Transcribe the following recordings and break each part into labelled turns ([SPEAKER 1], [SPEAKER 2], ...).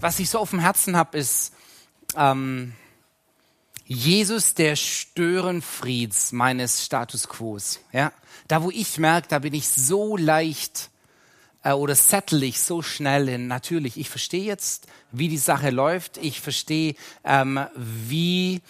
[SPEAKER 1] was ich so auf dem Herzen habe, ist ähm, Jesus, der Störenfrieds meines Status Quos. Ja, da wo ich merke, da bin ich so leicht äh, oder settle ich so schnell hin. Natürlich, ich verstehe jetzt, wie die Sache läuft. Ich verstehe, ähm, wie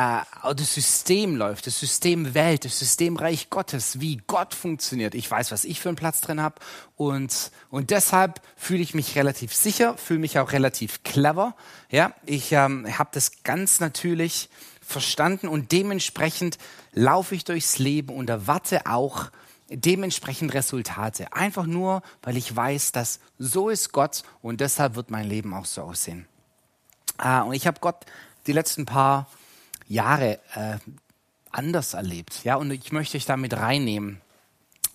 [SPEAKER 1] äh, das System läuft, das System Welt, das System Reich Gottes, wie Gott funktioniert. Ich weiß, was ich für einen Platz drin habe und und deshalb fühle ich mich relativ sicher, fühle mich auch relativ clever. Ja, ich ähm, habe das ganz natürlich verstanden und dementsprechend laufe ich durchs Leben und erwarte auch dementsprechend Resultate. Einfach nur, weil ich weiß, dass so ist Gott und deshalb wird mein Leben auch so aussehen. Ah, und ich habe Gott die letzten paar Jahre äh, anders erlebt. Ja, und ich möchte euch damit reinnehmen.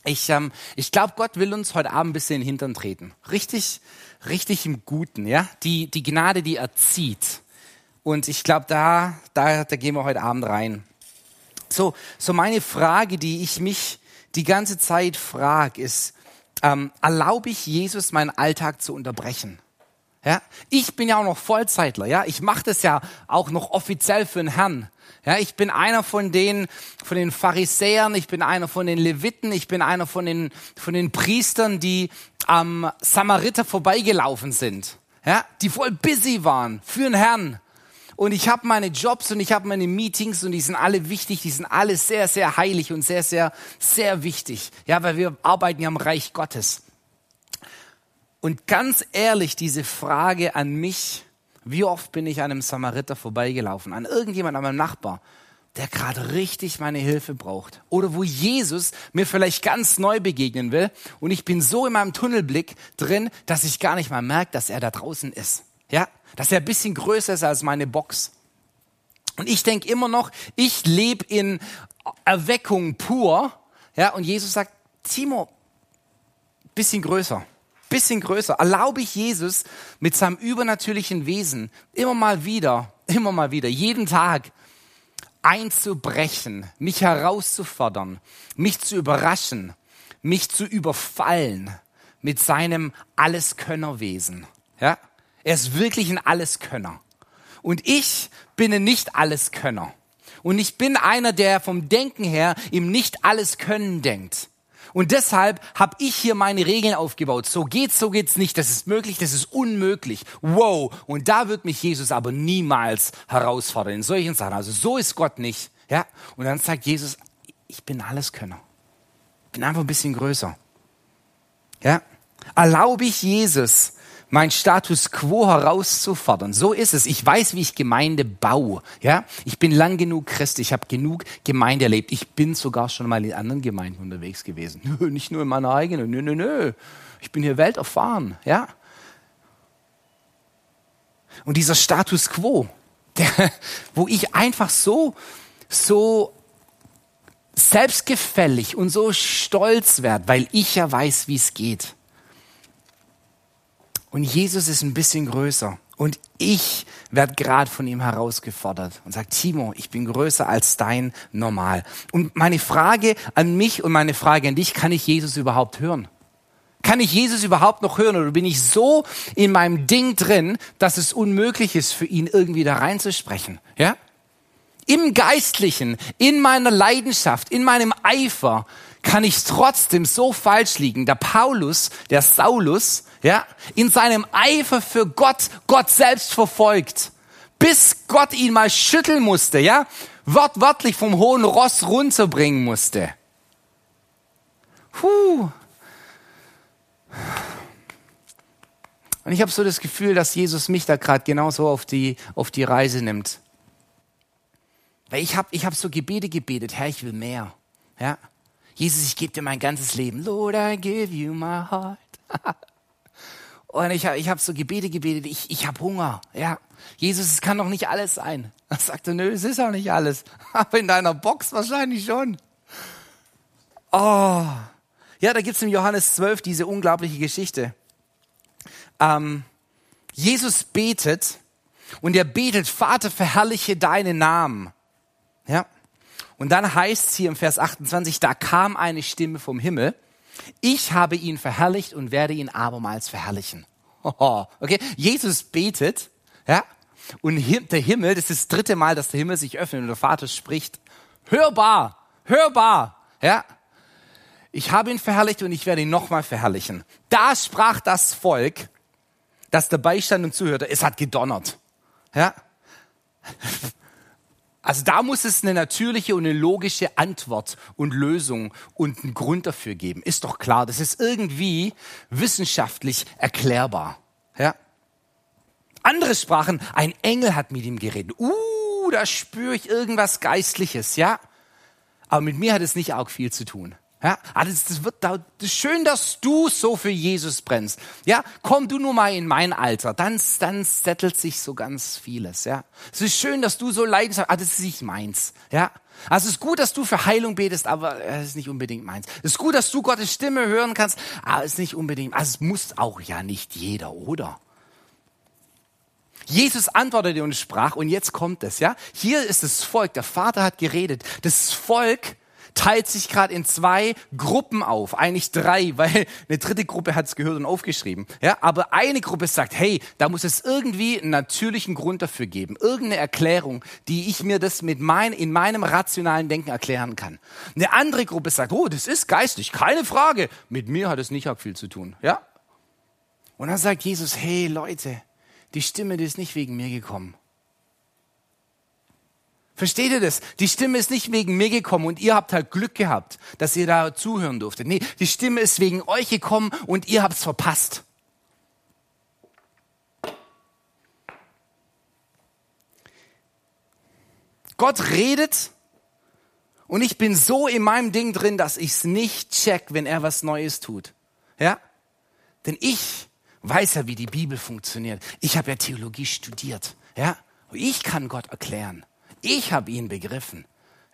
[SPEAKER 1] Ich, ähm, ich glaube, Gott will uns heute Abend ein bisschen in den Hintern treten. Richtig, richtig im Guten, ja. Die, die Gnade, die er zieht. Und ich glaube, da, da, da gehen wir heute Abend rein. So, so meine Frage, die ich mich die ganze Zeit frage, ist, ähm, erlaube ich Jesus, meinen Alltag zu unterbrechen? Ja, ich bin ja auch noch Vollzeitler. Ja, ich mache das ja auch noch offiziell für den Herrn. Ja, ich bin einer von den, von den Pharisäern, ich bin einer von den Leviten, ich bin einer von den, von den Priestern, die am Samariter vorbeigelaufen sind. Ja, die voll busy waren für den Herrn. Und ich habe meine Jobs und ich habe meine Meetings und die sind alle wichtig, die sind alle sehr, sehr heilig und sehr, sehr, sehr wichtig. Ja, weil wir arbeiten ja im Reich Gottes. Und ganz ehrlich, diese Frage an mich, wie oft bin ich an einem Samariter vorbeigelaufen, an irgendjemand, an meinem Nachbar, der gerade richtig meine Hilfe braucht. Oder wo Jesus mir vielleicht ganz neu begegnen will und ich bin so in meinem Tunnelblick drin, dass ich gar nicht mal merke, dass er da draußen ist. Ja, dass er ein bisschen größer ist als meine Box. Und ich denke immer noch, ich lebe in Erweckung pur. Ja, und Jesus sagt, Timo, bisschen größer bisschen größer, erlaube ich Jesus mit seinem übernatürlichen Wesen immer mal wieder, immer mal wieder, jeden Tag einzubrechen, mich herauszufordern, mich zu überraschen, mich zu überfallen mit seinem Alleskönnerwesen. Ja? Er ist wirklich ein Alleskönner. Und ich bin ein Nicht-Alleskönner. Und ich bin einer, der vom Denken her ihm nicht alles können denkt. Und deshalb habe ich hier meine Regeln aufgebaut. So geht's, so geht's nicht. Das ist möglich, das ist unmöglich. Wow. Und da wird mich Jesus aber niemals herausfordern in solchen Sachen. Also so ist Gott nicht. Ja. Und dann sagt Jesus, ich bin Alleskönner. Bin einfach ein bisschen größer. Ja. Erlaube ich Jesus, mein Status quo herauszufordern. So ist es. Ich weiß, wie ich Gemeinde baue. Ja, ich bin lang genug Christ. Ich habe genug Gemeinde erlebt. Ich bin sogar schon mal in anderen Gemeinden unterwegs gewesen. Nö, nicht nur in meiner eigenen. Nö, nö, nö. Ich bin hier welterfahren. Ja. Und dieser Status quo, der, wo ich einfach so, so selbstgefällig und so stolz werde, weil ich ja weiß, wie es geht. Und Jesus ist ein bisschen größer. Und ich werde gerade von ihm herausgefordert und sagt, Timo, ich bin größer als dein Normal. Und meine Frage an mich und meine Frage an dich, kann ich Jesus überhaupt hören? Kann ich Jesus überhaupt noch hören oder bin ich so in meinem Ding drin, dass es unmöglich ist, für ihn irgendwie da reinzusprechen? Ja? Im Geistlichen, in meiner Leidenschaft, in meinem Eifer kann ich trotzdem so falsch liegen. Der Paulus, der Saulus, ja, in seinem Eifer für Gott, Gott selbst verfolgt, bis Gott ihn mal schütteln musste, ja, wortwörtlich vom hohen Ross runterbringen musste. Puh. Und ich habe so das Gefühl, dass Jesus mich da gerade genauso auf die, auf die Reise nimmt. Weil ich habe ich hab so Gebete gebetet, Herr, ich will mehr. Ja? Jesus, ich gebe dir mein ganzes Leben. Lord, I give you my heart. Und ich habe ich hab so Gebete gebetet, ich, ich habe Hunger. Ja, Jesus, es kann doch nicht alles sein. Er sagte, nö, es ist auch nicht alles. Aber in deiner Box wahrscheinlich schon. Oh. Ja, da gibt's im Johannes 12 diese unglaubliche Geschichte. Ähm, Jesus betet und er betet, Vater, verherrliche deinen Namen. Ja. Und dann heißt es hier im Vers 28, da kam eine Stimme vom Himmel ich habe ihn verherrlicht und werde ihn abermals verherrlichen. Okay, Jesus betet, ja, und der Himmel, das ist das dritte Mal, dass der Himmel sich öffnet und der Vater spricht. Hörbar, hörbar, ja. Ich habe ihn verherrlicht und ich werde ihn nochmal verherrlichen. Da sprach das Volk, das dabei stand und zuhörte, es hat gedonnert. Ja. Also da muss es eine natürliche und eine logische Antwort und Lösung und einen Grund dafür geben. Ist doch klar, das ist irgendwie wissenschaftlich erklärbar. Ja? Andere sprachen, ein Engel hat mit ihm geredet. Uh, da spüre ich irgendwas Geistliches, ja? Aber mit mir hat es nicht auch viel zu tun. Ja, also das wird das ist schön, dass du so für Jesus brennst. Ja, komm du nur mal in mein Alter, dann, dann settelt sich so ganz vieles. Ja, es ist schön, dass du so aber ah, das ist nicht meins. Ja, also es ist gut, dass du für Heilung betest, aber es ist nicht unbedingt meins. Es ist gut, dass du Gottes Stimme hören kannst, aber es ist nicht unbedingt. Also es muss auch ja nicht jeder, oder? Jesus antwortete und sprach, und jetzt kommt es, ja? Hier ist das Volk, der Vater hat geredet. Das Volk teilt sich gerade in zwei Gruppen auf, eigentlich drei, weil eine dritte Gruppe hat es gehört und aufgeschrieben. Ja, aber eine Gruppe sagt, hey, da muss es irgendwie einen natürlichen Grund dafür geben, irgendeine Erklärung, die ich mir das mit mein, in meinem rationalen Denken erklären kann. Eine andere Gruppe sagt, oh, das ist geistlich, keine Frage. Mit mir hat es nicht viel zu tun. Ja? Und dann sagt Jesus, hey Leute, die Stimme, die ist nicht wegen mir gekommen Versteht ihr das? Die Stimme ist nicht wegen mir gekommen und ihr habt halt Glück gehabt, dass ihr da zuhören durftet. Nee, die Stimme ist wegen euch gekommen und ihr habt es verpasst. Gott redet und ich bin so in meinem Ding drin, dass ich es nicht check, wenn er was Neues tut. Ja? Denn ich weiß ja, wie die Bibel funktioniert. Ich habe ja Theologie studiert. Ja? ich kann Gott erklären. Ich habe ihn begriffen.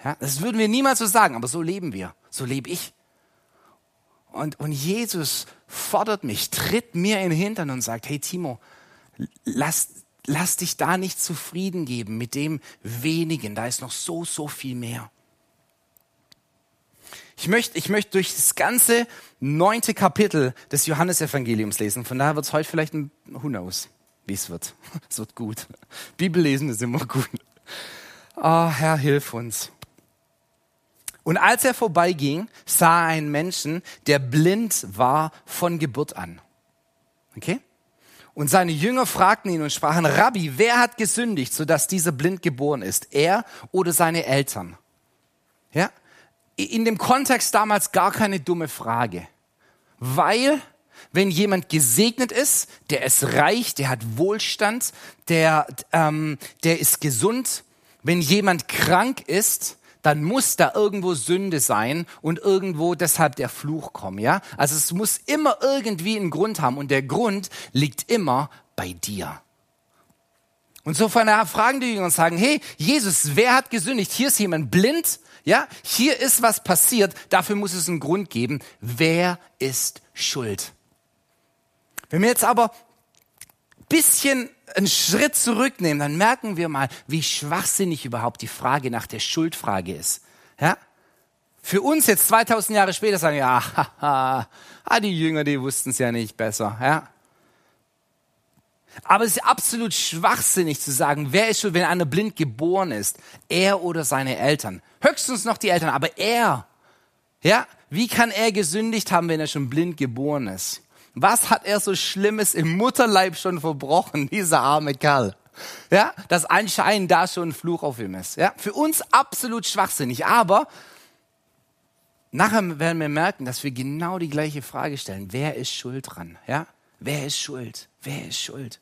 [SPEAKER 1] Ja, das würden wir niemals so sagen, aber so leben wir. So lebe ich. Und, und Jesus fordert mich, tritt mir in den Hintern und sagt, hey Timo, lass, lass dich da nicht zufrieden geben mit dem wenigen. Da ist noch so, so viel mehr. Ich möchte, ich möchte durch das ganze neunte Kapitel des Johannesevangeliums lesen. Von daher wird es heute vielleicht ein Who knows, wie es wird. Es wird gut. Bibel lesen ist immer gut. Oh, Herr, hilf uns. Und als er vorbeiging, sah er einen Menschen, der blind war von Geburt an. Okay? Und seine Jünger fragten ihn und sprachen, Rabbi, wer hat gesündigt, sodass dieser blind geboren ist? Er oder seine Eltern? Ja? In dem Kontext damals gar keine dumme Frage. Weil, wenn jemand gesegnet ist, der ist reich, der hat Wohlstand, der, ähm, der ist gesund, wenn jemand krank ist, dann muss da irgendwo Sünde sein und irgendwo deshalb der Fluch kommen, ja? Also es muss immer irgendwie einen Grund haben und der Grund liegt immer bei dir. Und so von daher fragen die Jünger und sagen, hey, Jesus, wer hat gesündigt? Hier ist jemand blind, ja? Hier ist was passiert, dafür muss es einen Grund geben. Wer ist schuld? Wenn wir jetzt aber bisschen einen Schritt zurücknehmen, dann merken wir mal, wie schwachsinnig überhaupt die Frage nach der Schuldfrage ist. Ja? Für uns jetzt 2000 Jahre später sagen, ja, haha, ah, die Jünger, die wussten es ja nicht besser. Ja? Aber es ist absolut schwachsinnig zu sagen, wer ist schuld, wenn einer blind geboren ist? Er oder seine Eltern? Höchstens noch die Eltern, aber er. Ja? Wie kann er gesündigt haben, wenn er schon blind geboren ist? Was hat er so Schlimmes im Mutterleib schon verbrochen, dieser arme Kerl? Ja, dass anscheinend da schon ein Fluch auf ihm ist. Ja, für uns absolut schwachsinnig. Aber nachher werden wir merken, dass wir genau die gleiche Frage stellen. Wer ist schuld dran? Ja, wer ist schuld? Wer ist schuld?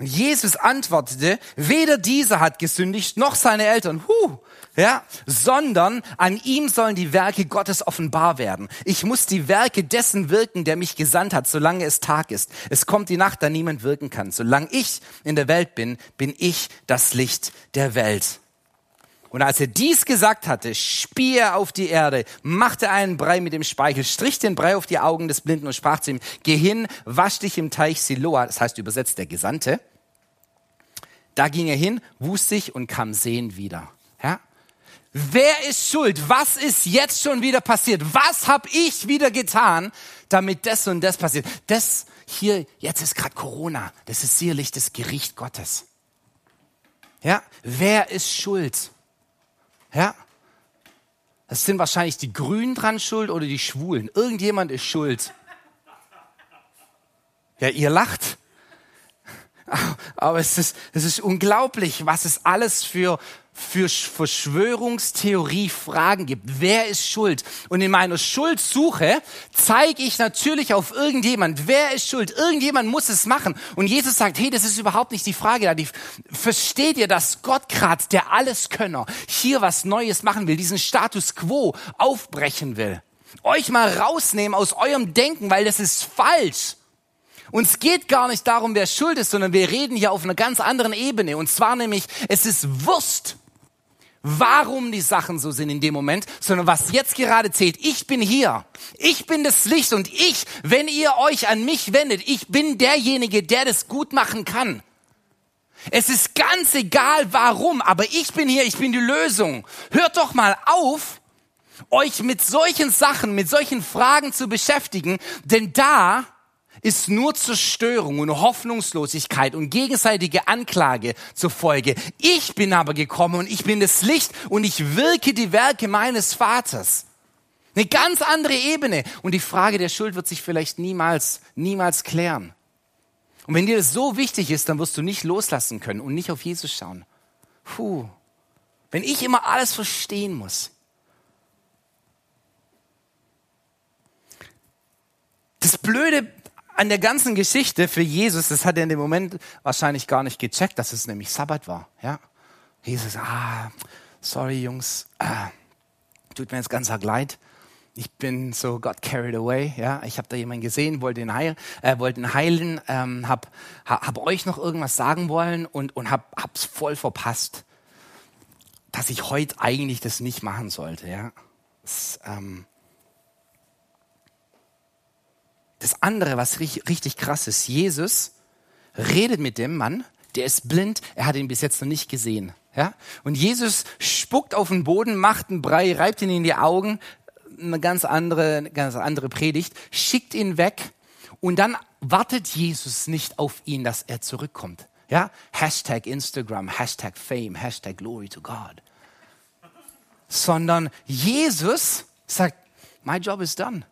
[SPEAKER 1] Jesus antwortete, weder dieser hat gesündigt, noch seine Eltern, huh, ja, sondern an ihm sollen die Werke Gottes offenbar werden. Ich muss die Werke dessen wirken, der mich gesandt hat, solange es Tag ist. Es kommt die Nacht, da niemand wirken kann. Solange ich in der Welt bin, bin ich das Licht der Welt. Und als er dies gesagt hatte, spie er auf die Erde, machte einen Brei mit dem Speichel, strich den Brei auf die Augen des Blinden und sprach zu ihm, geh hin, wasch dich im Teich Siloa, das heißt übersetzt der Gesandte. Da ging er hin, wusch sich und kam sehend wieder. Ja? Wer ist schuld? Was ist jetzt schon wieder passiert? Was habe ich wieder getan, damit das und das passiert? Das hier, jetzt ist gerade Corona. Das ist sicherlich das Gericht Gottes. Ja, wer ist schuld? Ja, das sind wahrscheinlich die Grünen dran schuld oder die Schwulen. Irgendjemand ist schuld. Ja, ihr lacht. Aber es ist, es ist unglaublich, was es alles für, für Verschwörungstheorie-Fragen gibt. Wer ist schuld? Und in meiner Schuldsuche zeige ich natürlich auf irgendjemand. Wer ist schuld? Irgendjemand muss es machen. Und Jesus sagt, hey, das ist überhaupt nicht die Frage versteht ihr, dass Gott gerade, der Alleskönner, hier was Neues machen will, diesen Status quo aufbrechen will? Euch mal rausnehmen aus eurem Denken, weil das ist falsch. Uns geht gar nicht darum, wer schuld ist, sondern wir reden hier auf einer ganz anderen Ebene. Und zwar nämlich, es ist Wurst, warum die Sachen so sind in dem Moment, sondern was jetzt gerade zählt. Ich bin hier. Ich bin das Licht und ich, wenn ihr euch an mich wendet, ich bin derjenige, der das gut machen kann. Es ist ganz egal warum, aber ich bin hier, ich bin die Lösung. Hört doch mal auf, euch mit solchen Sachen, mit solchen Fragen zu beschäftigen, denn da ist nur Zerstörung und Hoffnungslosigkeit und gegenseitige Anklage zur Folge. Ich bin aber gekommen und ich bin das Licht und ich wirke die Werke meines Vaters. Eine ganz andere Ebene. Und die Frage der Schuld wird sich vielleicht niemals, niemals klären. Und wenn dir das so wichtig ist, dann wirst du nicht loslassen können und nicht auf Jesus schauen. Puh. Wenn ich immer alles verstehen muss. Das Blöde an der ganzen Geschichte für Jesus, das hat er in dem Moment wahrscheinlich gar nicht gecheckt, dass es nämlich Sabbat war. Ja, Jesus, ah, sorry Jungs, ah, tut mir jetzt ganz arg leid. Ich bin so got carried away. Ja, ich habe da jemanden gesehen, wollte ihn heilen, äh, wollte ihn heilen, ähm, hab, hab euch noch irgendwas sagen wollen und und hab hab's voll verpasst, dass ich heute eigentlich das nicht machen sollte. Ja, das, ähm, Das andere, was richtig, krass ist, Jesus redet mit dem Mann, der ist blind, er hat ihn bis jetzt noch nicht gesehen. Ja? Und Jesus spuckt auf den Boden, macht einen Brei, reibt ihn in die Augen, eine ganz andere, ganz andere Predigt, schickt ihn weg und dann wartet Jesus nicht auf ihn, dass er zurückkommt. Ja? Hashtag Instagram, Hashtag Fame, Hashtag Glory to God. Sondern Jesus sagt, my job is done.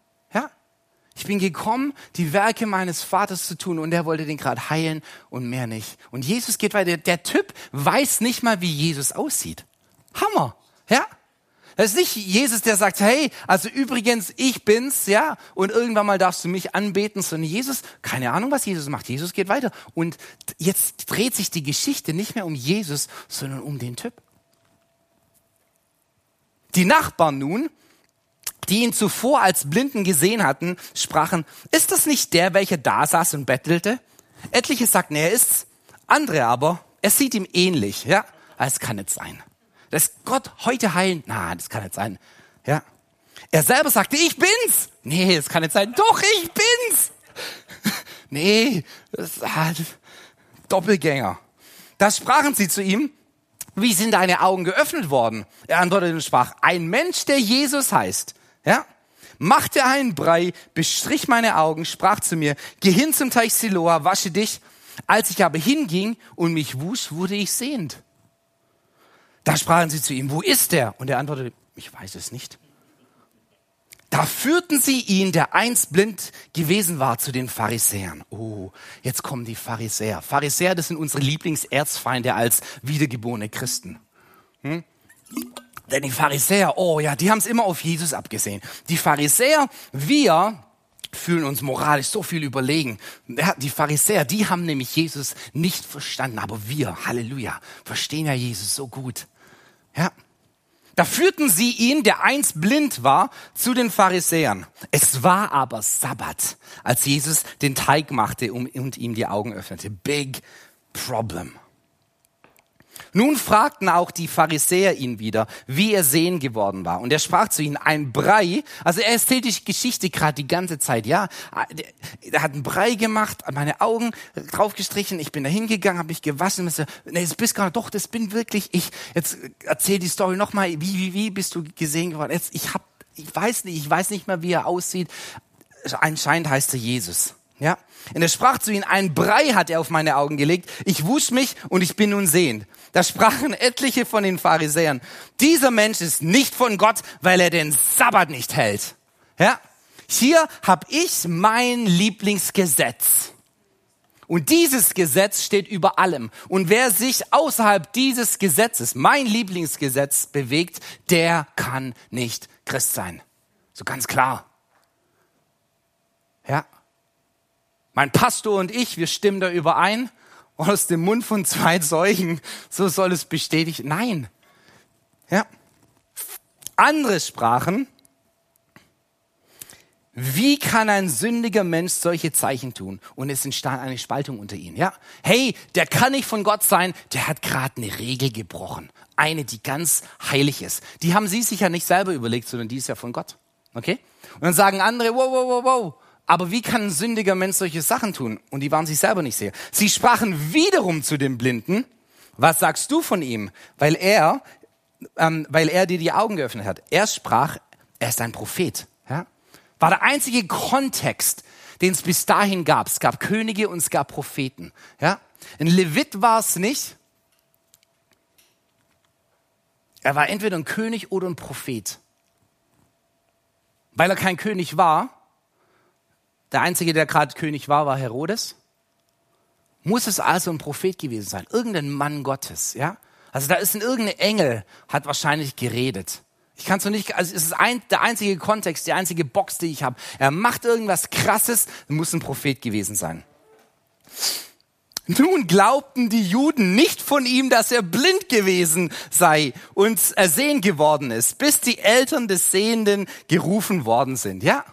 [SPEAKER 1] Ich bin gekommen, die Werke meines Vaters zu tun und er wollte den gerade heilen und mehr nicht. Und Jesus geht weiter. Der Typ weiß nicht mal, wie Jesus aussieht. Hammer, ja? Das ist nicht Jesus, der sagt, hey, also übrigens, ich bin's, ja, und irgendwann mal darfst du mich anbeten, sondern Jesus, keine Ahnung, was Jesus macht. Jesus geht weiter. Und jetzt dreht sich die Geschichte nicht mehr um Jesus, sondern um den Typ. Die Nachbarn nun, die ihn zuvor als Blinden gesehen hatten, sprachen, ist das nicht der, welcher da saß und bettelte? Etliche sagten, er ist's. Andere aber, er sieht ihm ähnlich. Ja, das kann nicht sein. Dass Gott heute heilen, na, das kann nicht sein. Ja. Er selber sagte, ich bin's. Nee, das kann nicht sein. Doch, ich bin's. nee, das ist halt Doppelgänger. Da sprachen sie zu ihm, wie sind deine Augen geöffnet worden? Er antwortete und sprach, ein Mensch, der Jesus heißt, ja? Machte einen Brei, bestrich meine Augen, sprach zu mir, geh hin zum Teich Siloa, wasche dich. Als ich aber hinging und mich wusch, wurde ich sehend. Da sprachen sie zu ihm, wo ist er? Und er antwortete, ich weiß es nicht. Da führten sie ihn, der einst blind gewesen war, zu den Pharisäern. Oh, jetzt kommen die Pharisäer. Pharisäer, das sind unsere Lieblingserzfeinde als wiedergeborene Christen. Hm? Denn die Pharisäer, oh ja, die haben es immer auf Jesus abgesehen. Die Pharisäer, wir fühlen uns moralisch so viel überlegen. Die Pharisäer, die haben nämlich Jesus nicht verstanden, aber wir, Halleluja, verstehen ja Jesus so gut. Ja. Da führten sie ihn, der einst blind war, zu den Pharisäern. Es war aber Sabbat, als Jesus den Teig machte und ihm die Augen öffnete. Big problem. Nun fragten auch die Pharisäer ihn wieder, wie er sehen geworden war. Und er sprach zu ihnen, ein Brei, also er erzählt die Geschichte gerade die ganze Zeit, ja. Er hat einen Brei gemacht, meine Augen draufgestrichen, ich bin da hingegangen, habe mich gewaschen. So, nee, das bist gar nicht, doch, das bin wirklich ich. Jetzt erzähl die Story nochmal, wie, wie, wie bist du gesehen geworden? Jetzt, ich hab, ich weiß nicht, ich weiß nicht mehr, wie er aussieht. Anscheinend heißt er Jesus. Ja. Und er sprach zu ihnen, ein Brei hat er auf meine Augen gelegt. Ich wusch mich und ich bin nun sehend. Da sprachen etliche von den Pharisäern, dieser Mensch ist nicht von Gott, weil er den Sabbat nicht hält. Ja. Hier habe ich mein Lieblingsgesetz. Und dieses Gesetz steht über allem. Und wer sich außerhalb dieses Gesetzes, mein Lieblingsgesetz, bewegt, der kann nicht Christ sein. So ganz klar. Ja. Mein Pastor und ich, wir stimmen da überein. Aus dem Mund von zwei Zeugen, so soll es bestätigt. Nein. Ja. Andere sprachen, wie kann ein sündiger Mensch solche Zeichen tun? Und es entstand eine Spaltung unter ihnen. Ja, hey, der kann nicht von Gott sein. Der hat gerade eine Regel gebrochen, eine, die ganz heilig ist. Die haben sie sich ja nicht selber überlegt, sondern die ist ja von Gott. Okay? Und dann sagen andere, wow, wow, wow, wow. Aber wie kann ein sündiger Mensch solche Sachen tun? Und die waren sich selber nicht sicher. Sie sprachen wiederum zu dem Blinden. Was sagst du von ihm? Weil er, ähm, weil er dir die Augen geöffnet hat. Er sprach, er ist ein Prophet. Ja? War der einzige Kontext, den es bis dahin gab. Es gab Könige und es gab Propheten. Ja? Ein Levit war es nicht. Er war entweder ein König oder ein Prophet. Weil er kein König war, der einzige, der gerade König war, war Herodes. Muss es also ein Prophet gewesen sein, irgendein Mann Gottes, ja? Also da ist ein irgendein Engel, hat wahrscheinlich geredet. Ich kann es noch nicht, also es ist ein, der einzige Kontext, die einzige Box, die ich habe. Er macht irgendwas Krasses, muss ein Prophet gewesen sein. Nun glaubten die Juden nicht von ihm, dass er blind gewesen sei und ersehen geworden ist, bis die Eltern des Sehenden gerufen worden sind. Ja,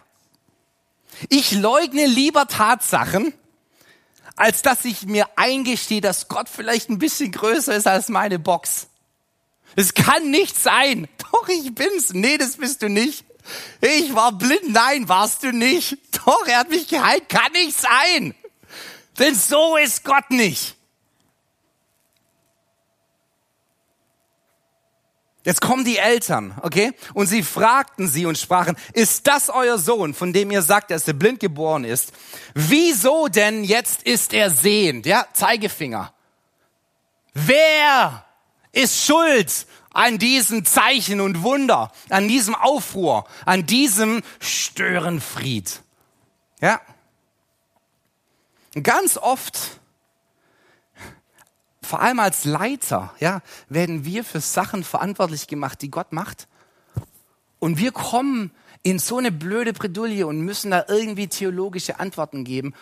[SPEAKER 1] ich leugne lieber Tatsachen, als dass ich mir eingestehe, dass Gott vielleicht ein bisschen größer ist als meine Box. Es kann nicht sein. Doch, ich bin's. Nee, das bist du nicht. Ich war blind. Nein, warst du nicht. Doch, er hat mich geheilt. Kann nicht sein. Denn so ist Gott nicht. Jetzt kommen die Eltern, okay? Und sie fragten sie und sprachen, ist das euer Sohn, von dem ihr sagt, dass er blind geboren ist? Wieso denn jetzt ist er sehend? Ja, Zeigefinger. Wer ist schuld an diesem Zeichen und Wunder, an diesem Aufruhr, an diesem Störenfried? Ja. Ganz oft vor allem als Leiter, ja, werden wir für Sachen verantwortlich gemacht, die Gott macht. Und wir kommen in so eine blöde Bredouille und müssen da irgendwie theologische Antworten geben,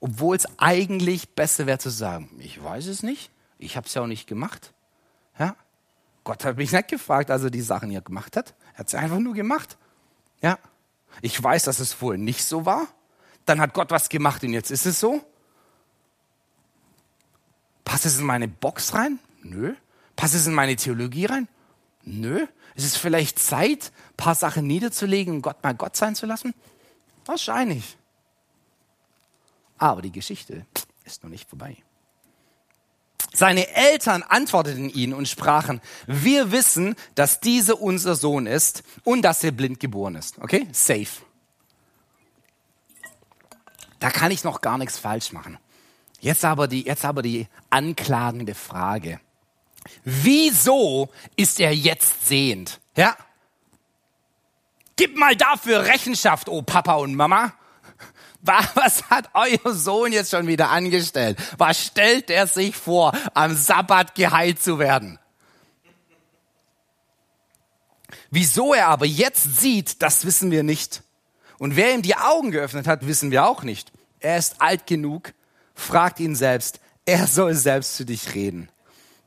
[SPEAKER 1] obwohl es eigentlich besser wäre zu sagen, ich weiß es nicht, ich habe es ja auch nicht gemacht. Ja? Gott hat mich nicht gefragt, als er die Sachen hier gemacht hat. Er hat sie einfach nur gemacht. Ja? Ich weiß, dass es vorher nicht so war. Dann hat Gott was gemacht und jetzt ist es so. Passt es in meine Box rein? Nö. Passt es in meine Theologie rein? Nö. Ist es vielleicht Zeit, ein paar Sachen niederzulegen und Gott mal Gott sein zu lassen? Wahrscheinlich. Aber die Geschichte ist noch nicht vorbei. Seine Eltern antworteten ihn und sprachen, wir wissen, dass dieser unser Sohn ist und dass er blind geboren ist. Okay? Safe. Da kann ich noch gar nichts falsch machen. Jetzt aber die, jetzt aber die anklagende Frage. Wieso ist er jetzt sehend? Ja? Gib mal dafür Rechenschaft, oh Papa und Mama. Was hat euer Sohn jetzt schon wieder angestellt? Was stellt er sich vor, am Sabbat geheilt zu werden? Wieso er aber jetzt sieht, das wissen wir nicht. Und wer ihm die Augen geöffnet hat, wissen wir auch nicht. Er ist alt genug, fragt ihn selbst, er soll selbst zu dich reden.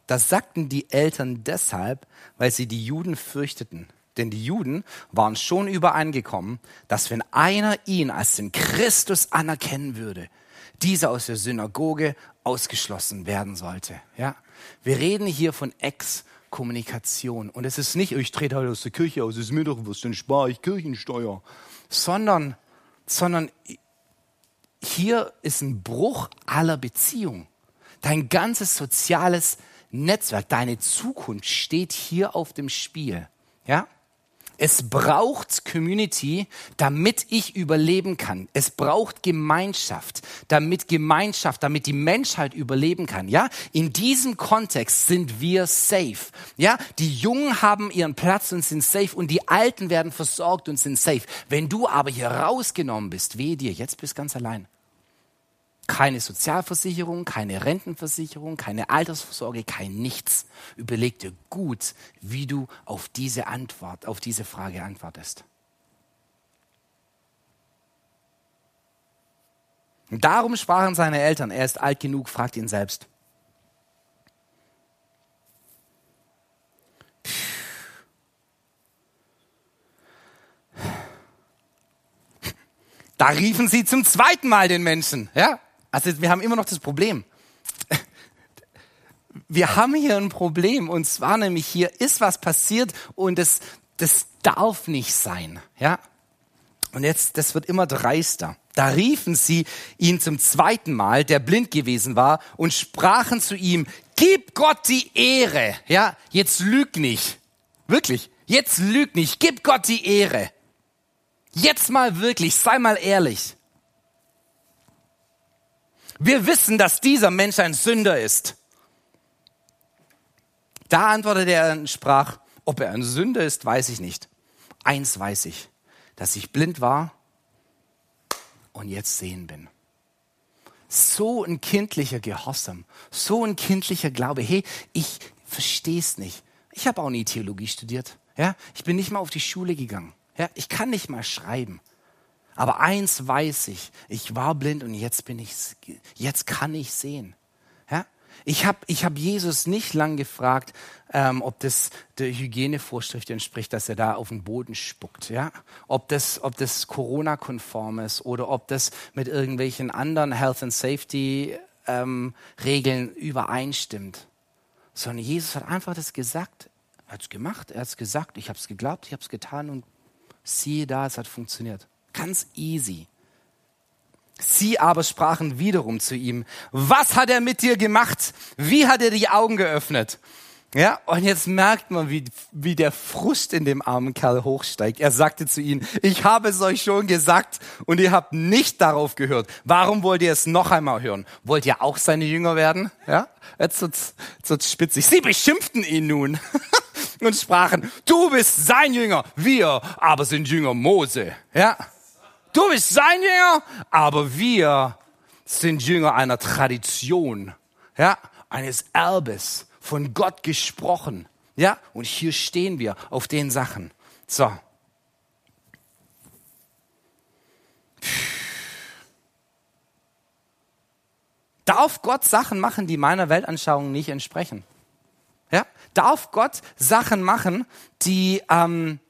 [SPEAKER 1] Das sagten die Eltern deshalb, weil sie die Juden fürchteten. Denn die Juden waren schon übereingekommen, dass wenn einer ihn als den Christus anerkennen würde, dieser aus der Synagoge ausgeschlossen werden sollte. Ja? Wir reden hier von Exkommunikation. Und es ist nicht, ich trete heute aus der Kirche aus, es ist mir doch was, dann spare ich Kirchensteuer. Sondern, sondern hier ist ein Bruch aller Beziehungen. Dein ganzes soziales Netzwerk, deine Zukunft steht hier auf dem Spiel. Ja? Es braucht Community, damit ich überleben kann. Es braucht Gemeinschaft, damit Gemeinschaft, damit die Menschheit überleben kann. Ja, in diesem Kontext sind wir safe. Ja, die Jungen haben ihren Platz und sind safe und die Alten werden versorgt und sind safe. Wenn du aber hier rausgenommen bist, weh dir, jetzt bist du ganz allein. Keine Sozialversicherung, keine Rentenversicherung, keine Altersvorsorge, kein nichts. Überleg dir gut, wie du auf diese Antwort, auf diese Frage antwortest. Darum sprachen seine Eltern, er ist alt genug, fragt ihn selbst. Da riefen sie zum zweiten Mal den Menschen, ja? Also wir haben immer noch das Problem. Wir haben hier ein Problem und zwar nämlich hier ist was passiert und das, das darf nicht sein, ja. Und jetzt, das wird immer dreister. Da riefen sie ihn zum zweiten Mal, der blind gewesen war, und sprachen zu ihm, gib Gott die Ehre. Ja, jetzt lüg nicht. Wirklich. Jetzt lüg nicht. Gib Gott die Ehre. Jetzt mal wirklich, sei mal ehrlich. Wir wissen, dass dieser Mensch ein Sünder ist. Da antwortete er und sprach, ob er ein Sünder ist, weiß ich nicht. Eins weiß ich, dass ich blind war und jetzt sehen bin. So ein kindlicher Gehorsam, so ein kindlicher Glaube. Hey, ich verstehe es nicht. Ich habe auch nie Theologie studiert. Ja, ich bin nicht mal auf die Schule gegangen. Ja, ich kann nicht mal schreiben. Aber eins weiß ich, ich war blind und jetzt bin ich, jetzt kann ich sehen. Ja? Ich habe ich hab Jesus nicht lang gefragt, ähm, ob das der Hygienevorschrift entspricht, dass er da auf den Boden spuckt. Ja? Ob das, ob das Corona-konform ist oder ob das mit irgendwelchen anderen Health and Safety ähm, Regeln übereinstimmt. Sondern Jesus hat einfach das gesagt. Er hat es gemacht, er hat es gesagt, ich habe es geglaubt, ich habe es getan und siehe da, es hat funktioniert. Ganz easy. Sie aber sprachen wiederum zu ihm, was hat er mit dir gemacht? Wie hat er die Augen geöffnet? Ja, und jetzt merkt man, wie, wie der Frust in dem armen Kerl hochsteigt. Er sagte zu ihnen, ich habe es euch schon gesagt und ihr habt nicht darauf gehört. Warum wollt ihr es noch einmal hören? Wollt ihr auch seine Jünger werden? Ja, jetzt wird's, jetzt wird's spitzig. Sie beschimpften ihn nun und sprachen, du bist sein Jünger, wir aber sind Jünger Mose. Ja, Du bist sein Jünger, aber wir sind Jünger einer Tradition, ja, eines Erbes, von Gott gesprochen. Ja, und hier stehen wir auf den Sachen. So. Darf Gott Sachen machen, die meiner Weltanschauung nicht entsprechen? Ja? Darf Gott Sachen machen, die, ähm,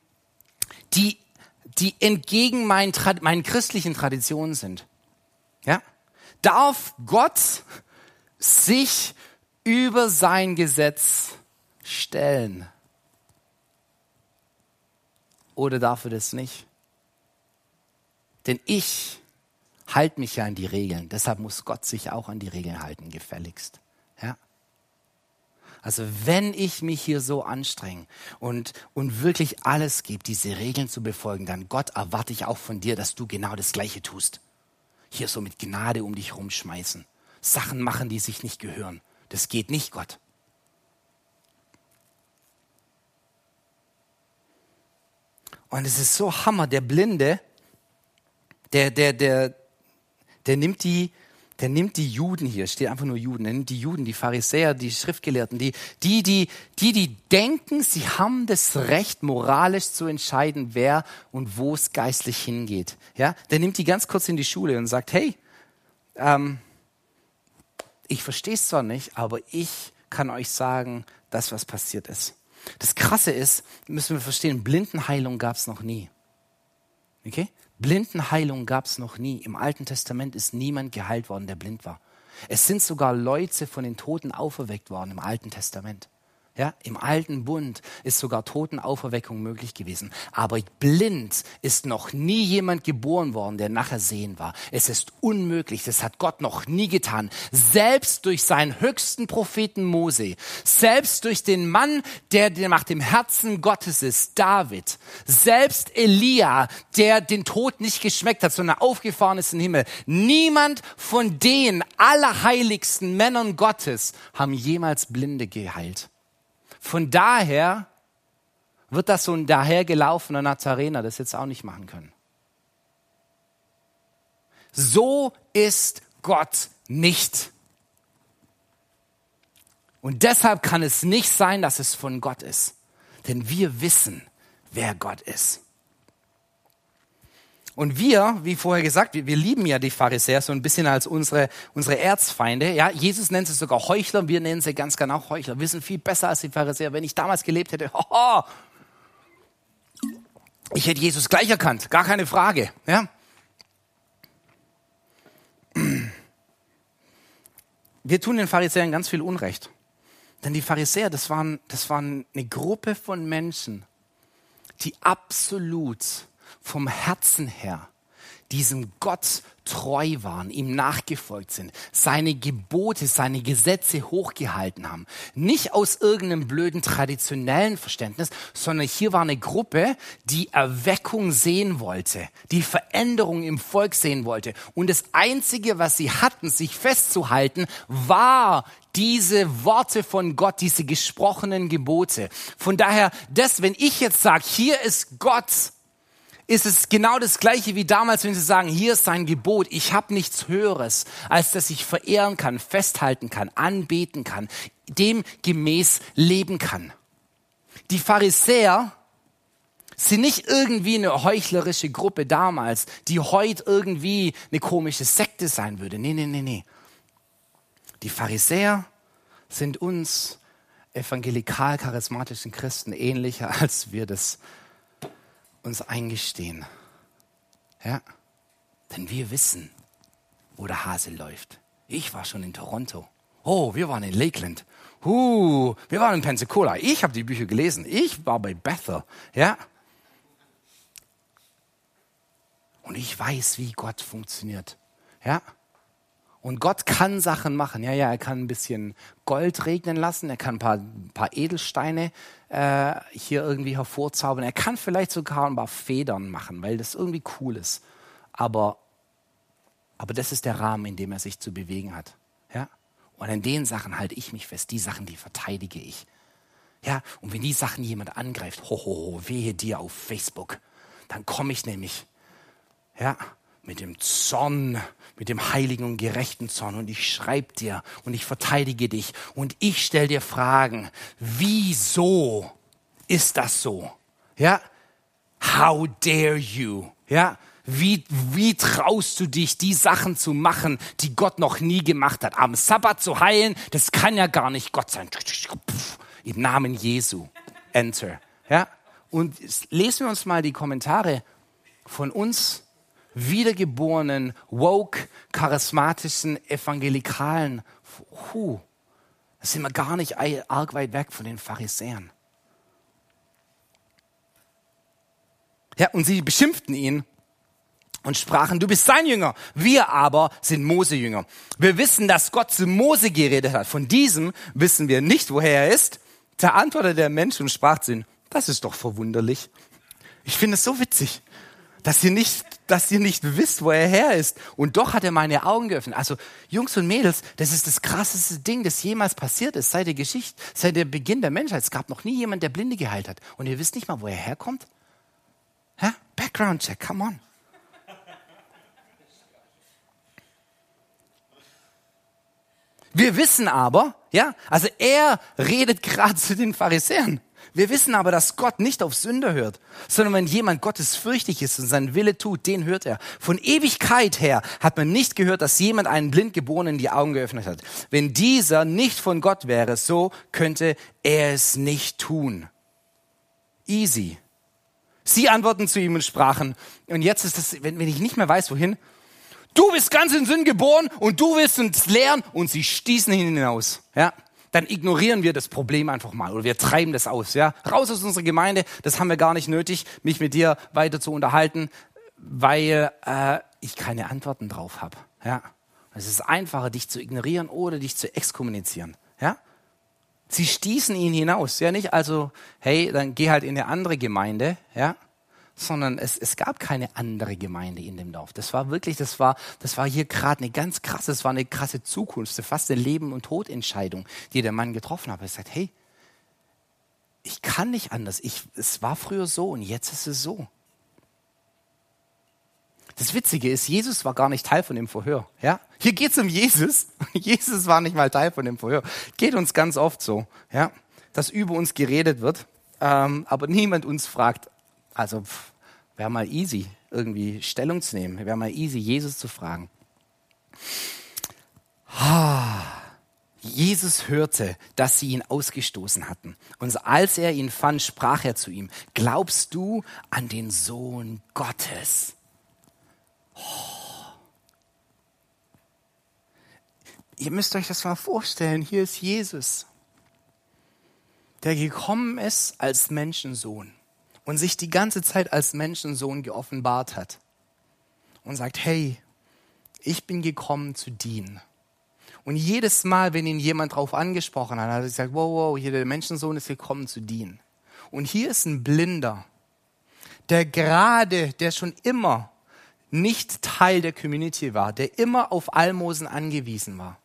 [SPEAKER 1] die die entgegen meinen, meinen christlichen Traditionen sind. Ja? Darf Gott sich über sein Gesetz stellen? Oder darf er das nicht? Denn ich halte mich ja an die Regeln. Deshalb muss Gott sich auch an die Regeln halten, gefälligst. Ja? Also wenn ich mich hier so anstrenge und, und wirklich alles gebe, diese Regeln zu befolgen, dann Gott erwarte ich auch von dir, dass du genau das Gleiche tust. Hier so mit Gnade um dich rumschmeißen. Sachen machen, die sich nicht gehören. Das geht nicht, Gott. Und es ist so Hammer, der Blinde, der, der, der, der nimmt die, der nimmt die Juden hier, steht einfach nur Juden, er nimmt die Juden, die Pharisäer, die Schriftgelehrten, die, die, die, die, die denken, sie haben das Recht, moralisch zu entscheiden, wer und wo es geistlich hingeht. Ja, der nimmt die ganz kurz in die Schule und sagt, hey, ähm, ich verstehe es zwar nicht, aber ich kann euch sagen, das, was passiert ist. Das Krasse ist, müssen wir verstehen, Blindenheilung gab es noch nie. Okay? Blindenheilung gab es noch nie. Im Alten Testament ist niemand geheilt worden, der blind war. Es sind sogar Leute von den Toten auferweckt worden im Alten Testament. Ja, Im alten Bund ist sogar Totenauferweckung möglich gewesen. Aber blind ist noch nie jemand geboren worden, der nachher sehen war. Es ist unmöglich. Das hat Gott noch nie getan. Selbst durch seinen höchsten Propheten Mose, selbst durch den Mann, der nach dem Herzen Gottes ist, David, selbst Elia, der den Tod nicht geschmeckt hat, sondern aufgefahren ist in den Himmel. Niemand von den allerheiligsten Männern Gottes haben jemals Blinde geheilt. Von daher wird das so ein dahergelaufener Nazarener das jetzt auch nicht machen können. So ist Gott nicht. Und deshalb kann es nicht sein, dass es von Gott ist. Denn wir wissen, wer Gott ist. Und wir, wie vorher gesagt, wir, wir, lieben ja die Pharisäer so ein bisschen als unsere, unsere Erzfeinde. Ja, Jesus nennt sie sogar Heuchler, wir nennen sie ganz genau Heuchler. Wir sind viel besser als die Pharisäer. Wenn ich damals gelebt hätte, hoho, ich hätte Jesus gleich erkannt, gar keine Frage. Ja? Wir tun den Pharisäern ganz viel Unrecht. Denn die Pharisäer, das waren, das waren eine Gruppe von Menschen, die absolut vom Herzen her diesem Gott treu waren, ihm nachgefolgt sind, seine Gebote, seine Gesetze hochgehalten haben. Nicht aus irgendeinem blöden traditionellen Verständnis, sondern hier war eine Gruppe, die Erweckung sehen wollte, die Veränderung im Volk sehen wollte. Und das Einzige, was sie hatten, sich festzuhalten, war diese Worte von Gott, diese gesprochenen Gebote. Von daher, das, wenn ich jetzt sage, hier ist Gott, ist es genau das gleiche wie damals, wenn sie sagen, hier ist sein Gebot, ich habe nichts Höheres, als dass ich verehren kann, festhalten kann, anbeten kann, dem gemäß leben kann. Die Pharisäer sind nicht irgendwie eine heuchlerische Gruppe damals, die heute irgendwie eine komische Sekte sein würde. Nee, nee, nee, nee. Die Pharisäer sind uns evangelikal-charismatischen Christen ähnlicher, als wir das uns eingestehen. Ja? Denn wir wissen, wo der Hase läuft. Ich war schon in Toronto. Oh, wir waren in Lakeland. Uh, wir waren in Pensacola. Ich habe die Bücher gelesen. Ich war bei Bethel. Ja? Und ich weiß, wie Gott funktioniert. Ja? Und Gott kann Sachen machen. Ja, ja, er kann ein bisschen Gold regnen lassen, er kann ein paar, ein paar Edelsteine äh, hier irgendwie hervorzaubern. Er kann vielleicht sogar ein paar Federn machen, weil das irgendwie cool ist. Aber, aber das ist der Rahmen, in dem er sich zu bewegen hat. Ja? Und an den Sachen halte ich mich fest. Die Sachen, die verteidige ich. Ja, und wenn die Sachen jemand angreift, hohoho, wehe dir auf Facebook, dann komme ich nämlich, ja, mit dem Zorn, mit dem heiligen und gerechten Zorn und ich schreibe dir und ich verteidige dich und ich stelle dir Fragen. Wieso ist das so? Ja? How dare you? Ja? Wie, wie traust du dich, die Sachen zu machen, die Gott noch nie gemacht hat? Am Sabbat zu heilen, das kann ja gar nicht Gott sein. Im Namen Jesu. Enter. Ja? Und lesen wir uns mal die Kommentare von uns wiedergeborenen, woke, charismatischen, evangelikalen. Huh, da sind wir gar nicht arg weit weg von den Pharisäern. Ja, und sie beschimpften ihn und sprachen, du bist sein Jünger, wir aber sind Mose-Jünger. Wir wissen, dass Gott zu Mose geredet hat. Von diesem wissen wir nicht, woher er ist. Da antwortete der Mensch und sprach zu ihm, das ist doch verwunderlich. Ich finde es so witzig dass ihr nicht, dass ihr nicht wisst, wo er her ist. Und doch hat er meine Augen geöffnet. Also Jungs und Mädels, das ist das krasseste Ding, das jemals passiert ist seit der Geschichte, seit der Beginn der Menschheit. Es gab noch nie jemand, der Blinde geheilt hat. Und ihr wisst nicht mal, wo er herkommt? Hä? Background check, come on. Wir wissen aber, ja, also er redet gerade zu den Pharisäern. Wir wissen aber, dass Gott nicht auf Sünder hört, sondern wenn jemand Gottes fürchtig ist und seinen Wille tut, den hört er. Von Ewigkeit her hat man nicht gehört, dass jemand einen Blindgeborenen die Augen geöffnet hat. Wenn dieser nicht von Gott wäre, so könnte er es nicht tun. Easy. Sie antworten zu ihm und sprachen, und jetzt ist das, wenn, wenn ich nicht mehr weiß, wohin, du bist ganz in Sinn geboren und du willst uns lehren und sie stießen ihn hinaus. Ja, dann ignorieren wir das Problem einfach mal oder wir treiben das aus. Ja, raus aus unserer Gemeinde, das haben wir gar nicht nötig, mich mit dir weiter zu unterhalten, weil äh, ich keine Antworten drauf habe. Ja, es ist einfacher, dich zu ignorieren oder dich zu exkommunizieren. Ja, sie stießen ihn hinaus. Ja, nicht also, hey, dann geh halt in eine andere Gemeinde. Ja, sondern es, es gab keine andere Gemeinde in dem Dorf. Das war wirklich, das war, das war hier gerade eine ganz krasse, das war eine krasse Zukunft, fast eine Leben- und Todentscheidung, die der Mann getroffen hat. Er sagt, hey, ich kann nicht anders. Ich, es war früher so und jetzt ist es so. Das Witzige ist, Jesus war gar nicht Teil von dem Verhör. Ja? Hier geht's um Jesus. Jesus war nicht mal Teil von dem Verhör. Geht uns ganz oft so, ja? dass über uns geredet wird, ähm, aber niemand uns fragt, also wäre mal easy, irgendwie Stellung zu nehmen. Wäre mal easy, Jesus zu fragen. Jesus hörte, dass sie ihn ausgestoßen hatten. Und als er ihn fand, sprach er zu ihm, glaubst du an den Sohn Gottes? Oh. Ihr müsst euch das mal vorstellen. Hier ist Jesus, der gekommen ist als Menschensohn und sich die ganze Zeit als Menschensohn geoffenbart hat und sagt, hey, ich bin gekommen zu dienen. Und jedes Mal, wenn ihn jemand darauf angesprochen hat, hat er gesagt, wow, wow, hier der Menschensohn ist gekommen zu dienen. Und hier ist ein Blinder, der gerade, der schon immer nicht Teil der Community war, der immer auf Almosen angewiesen war,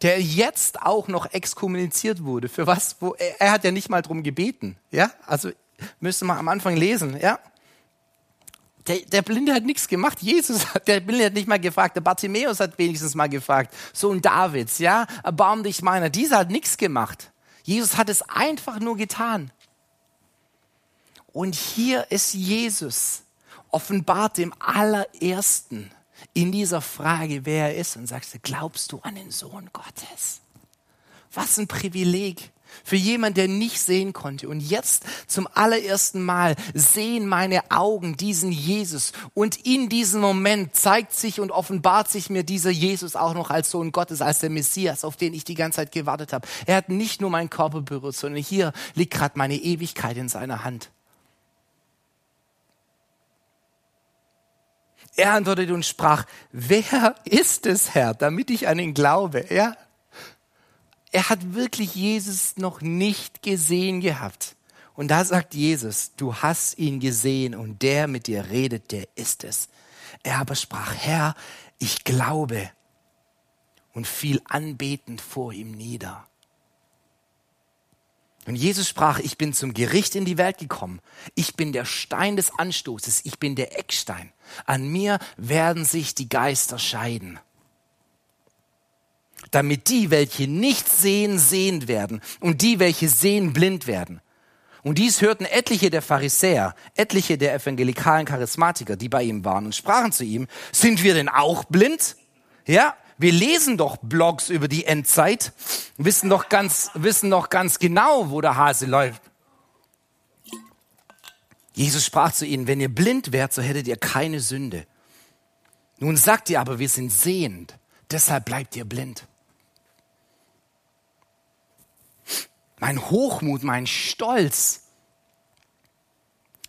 [SPEAKER 1] der jetzt auch noch exkommuniziert wurde. Für was? Wo, er, er hat ja nicht mal drum gebeten. Ja, also müsste man am Anfang lesen, ja. Der, der Blinde hat nichts gemacht. Jesus hat, der Blinde hat nicht mal gefragt. Der Bartimäus hat wenigstens mal gefragt. Sohn Davids, ja, erbarm dich meiner. Dieser hat nichts gemacht. Jesus hat es einfach nur getan. Und hier ist Jesus offenbart dem allerersten in dieser Frage, wer er ist und sagst, glaubst du an den Sohn Gottes? Was ein Privileg. Für jemand, der nicht sehen konnte. Und jetzt zum allerersten Mal sehen meine Augen diesen Jesus. Und in diesem Moment zeigt sich und offenbart sich mir dieser Jesus auch noch als Sohn Gottes, als der Messias, auf den ich die ganze Zeit gewartet habe. Er hat nicht nur meinen Körper berührt, sondern hier liegt gerade meine Ewigkeit in seiner Hand. Er antwortete und sprach, wer ist es, Herr, damit ich an ihn glaube? Ja, er hat wirklich Jesus noch nicht gesehen gehabt. Und da sagt Jesus, du hast ihn gesehen und der mit dir redet, der ist es. Er aber sprach, Herr, ich glaube und fiel anbetend vor ihm nieder. Und Jesus sprach, ich bin zum Gericht in die Welt gekommen. Ich bin der Stein des Anstoßes. Ich bin der Eckstein. An mir werden sich die Geister scheiden damit die, welche nicht sehen, sehend werden und die, welche sehen, blind werden. Und dies hörten etliche der Pharisäer, etliche der evangelikalen Charismatiker, die bei ihm waren und sprachen zu ihm, sind wir denn auch blind? Ja, wir lesen doch Blogs über die Endzeit, wissen doch ganz, wissen doch ganz genau, wo der Hase läuft. Jesus sprach zu ihnen, wenn ihr blind wärt, so hättet ihr keine Sünde. Nun sagt ihr aber, wir sind sehend, deshalb bleibt ihr blind. Mein Hochmut, mein Stolz